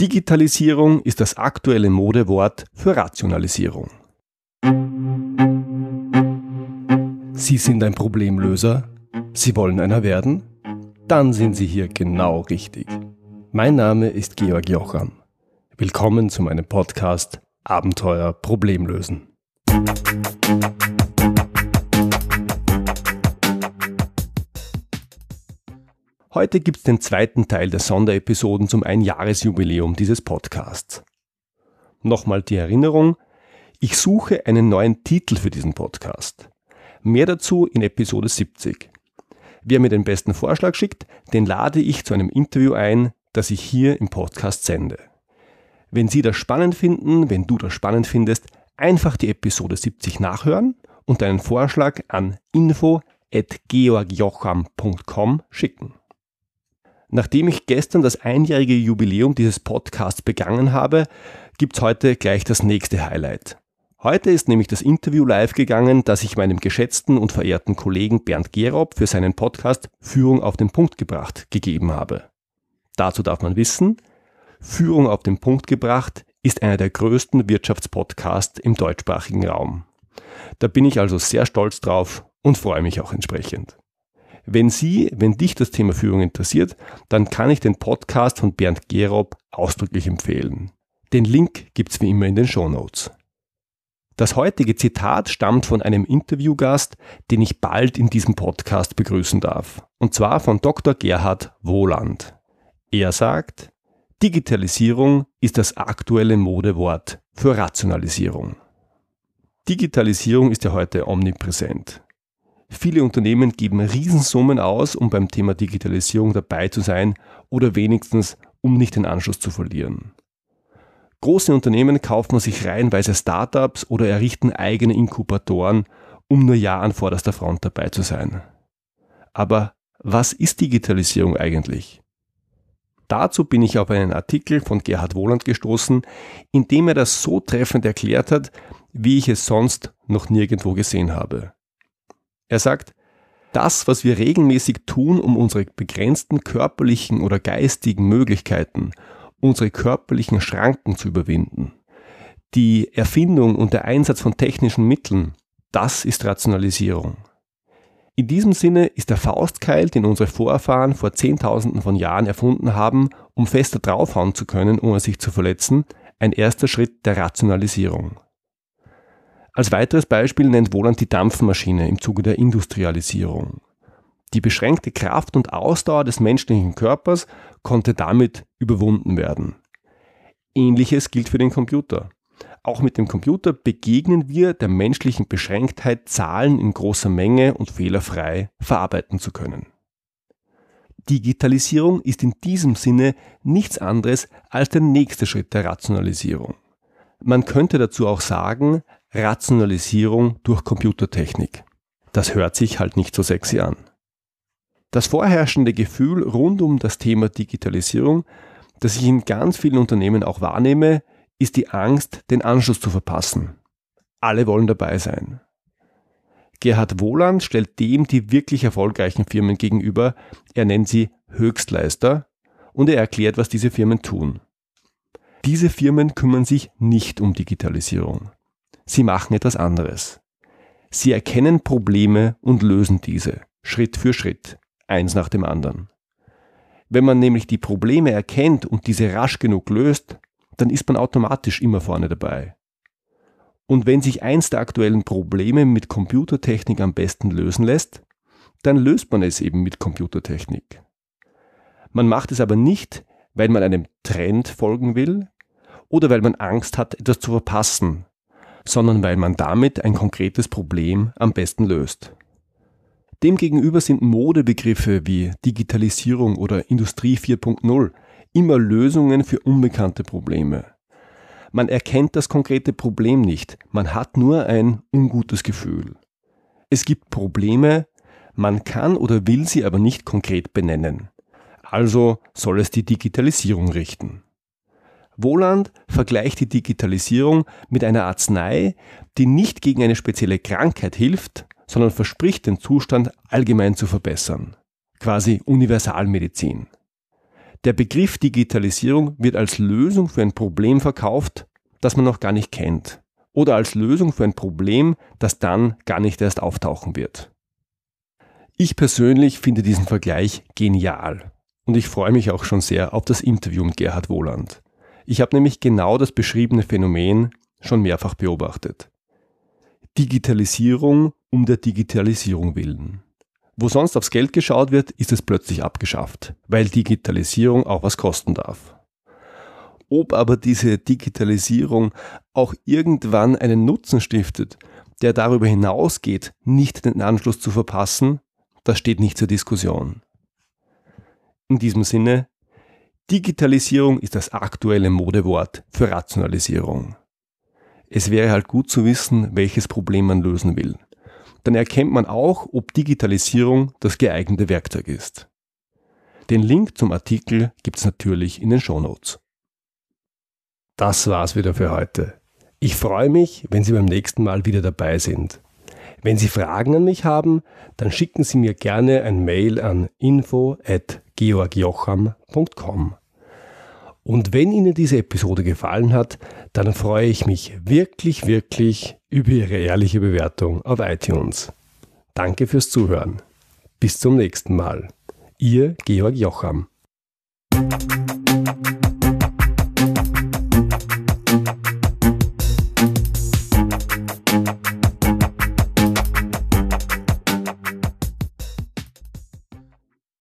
Digitalisierung ist das aktuelle Modewort für Rationalisierung. Sie sind ein Problemlöser? Sie wollen einer werden? Dann sind Sie hier genau richtig. Mein Name ist Georg Jocham. Willkommen zu meinem Podcast Abenteuer Problemlösen. Heute gibt es den zweiten Teil der Sonderepisoden zum Einjahresjubiläum dieses Podcasts. Nochmal die Erinnerung, ich suche einen neuen Titel für diesen Podcast. Mehr dazu in Episode 70. Wer mir den besten Vorschlag schickt, den lade ich zu einem Interview ein, das ich hier im Podcast sende. Wenn Sie das spannend finden, wenn du das spannend findest, einfach die Episode 70 nachhören und deinen Vorschlag an info.georgjocham.com schicken. Nachdem ich gestern das einjährige Jubiläum dieses Podcasts begangen habe, gibt's heute gleich das nächste Highlight. Heute ist nämlich das Interview live gegangen, das ich meinem geschätzten und verehrten Kollegen Bernd Gerob für seinen Podcast Führung auf den Punkt gebracht gegeben habe. Dazu darf man wissen, Führung auf den Punkt gebracht ist einer der größten Wirtschaftspodcasts im deutschsprachigen Raum. Da bin ich also sehr stolz drauf und freue mich auch entsprechend. Wenn Sie, wenn dich das Thema Führung interessiert, dann kann ich den Podcast von Bernd Gerob ausdrücklich empfehlen. Den Link gibt's wie immer in den Show Notes. Das heutige Zitat stammt von einem Interviewgast, den ich bald in diesem Podcast begrüßen darf. Und zwar von Dr. Gerhard Wohland. Er sagt, Digitalisierung ist das aktuelle Modewort für Rationalisierung. Digitalisierung ist ja heute omnipräsent. Viele Unternehmen geben Riesensummen aus, um beim Thema Digitalisierung dabei zu sein oder wenigstens, um nicht den Anschluss zu verlieren. Große Unternehmen kaufen sich reihenweise Startups oder errichten eigene Inkubatoren, um nur ja an vorderster Front dabei zu sein. Aber was ist Digitalisierung eigentlich? Dazu bin ich auf einen Artikel von Gerhard Wohland gestoßen, in dem er das so treffend erklärt hat, wie ich es sonst noch nirgendwo gesehen habe. Er sagt, das, was wir regelmäßig tun, um unsere begrenzten körperlichen oder geistigen Möglichkeiten, unsere körperlichen Schranken zu überwinden, die Erfindung und der Einsatz von technischen Mitteln, das ist Rationalisierung. In diesem Sinne ist der Faustkeil, den unsere Vorfahren vor Zehntausenden von Jahren erfunden haben, um fester draufhauen zu können, ohne sich zu verletzen, ein erster Schritt der Rationalisierung. Als weiteres Beispiel nennt Wohland die Dampfmaschine im Zuge der Industrialisierung. Die beschränkte Kraft und Ausdauer des menschlichen Körpers konnte damit überwunden werden. Ähnliches gilt für den Computer. Auch mit dem Computer begegnen wir der menschlichen Beschränktheit, Zahlen in großer Menge und fehlerfrei verarbeiten zu können. Digitalisierung ist in diesem Sinne nichts anderes als der nächste Schritt der Rationalisierung. Man könnte dazu auch sagen, Rationalisierung durch Computertechnik. Das hört sich halt nicht so sexy an. Das vorherrschende Gefühl rund um das Thema Digitalisierung, das ich in ganz vielen Unternehmen auch wahrnehme, ist die Angst, den Anschluss zu verpassen. Alle wollen dabei sein. Gerhard Wohland stellt dem die wirklich erfolgreichen Firmen gegenüber. Er nennt sie Höchstleister und er erklärt, was diese Firmen tun. Diese Firmen kümmern sich nicht um Digitalisierung. Sie machen etwas anderes. Sie erkennen Probleme und lösen diese, Schritt für Schritt, eins nach dem anderen. Wenn man nämlich die Probleme erkennt und diese rasch genug löst, dann ist man automatisch immer vorne dabei. Und wenn sich eins der aktuellen Probleme mit Computertechnik am besten lösen lässt, dann löst man es eben mit Computertechnik. Man macht es aber nicht, weil man einem Trend folgen will oder weil man Angst hat, etwas zu verpassen, sondern weil man damit ein konkretes Problem am besten löst. Demgegenüber sind Modebegriffe wie Digitalisierung oder Industrie 4.0 immer Lösungen für unbekannte Probleme. Man erkennt das konkrete Problem nicht, man hat nur ein ungutes Gefühl. Es gibt Probleme, man kann oder will sie aber nicht konkret benennen. Also soll es die Digitalisierung richten. Wohland vergleicht die Digitalisierung mit einer Arznei, die nicht gegen eine spezielle Krankheit hilft, sondern verspricht, den Zustand allgemein zu verbessern. Quasi Universalmedizin. Der Begriff Digitalisierung wird als Lösung für ein Problem verkauft, das man noch gar nicht kennt. Oder als Lösung für ein Problem, das dann gar nicht erst auftauchen wird. Ich persönlich finde diesen Vergleich genial. Und ich freue mich auch schon sehr auf das Interview mit Gerhard Wohland. Ich habe nämlich genau das beschriebene Phänomen schon mehrfach beobachtet. Digitalisierung um der Digitalisierung willen. Wo sonst aufs Geld geschaut wird, ist es plötzlich abgeschafft, weil Digitalisierung auch was kosten darf. Ob aber diese Digitalisierung auch irgendwann einen Nutzen stiftet, der darüber hinausgeht, nicht den Anschluss zu verpassen, das steht nicht zur Diskussion. In diesem Sinne, Digitalisierung ist das aktuelle Modewort für Rationalisierung. Es wäre halt gut zu wissen, welches Problem man lösen will dann erkennt man auch, ob Digitalisierung das geeignete Werkzeug ist. Den Link zum Artikel gibt es natürlich in den Shownotes. Das war's wieder für heute. Ich freue mich, wenn Sie beim nächsten Mal wieder dabei sind. Wenn Sie Fragen an mich haben, dann schicken Sie mir gerne ein Mail an info@georgjocham.com. Und wenn Ihnen diese Episode gefallen hat, dann freue ich mich wirklich, wirklich über Ihre ehrliche Bewertung auf iTunes. Danke fürs Zuhören. Bis zum nächsten Mal. Ihr Georg Jocham.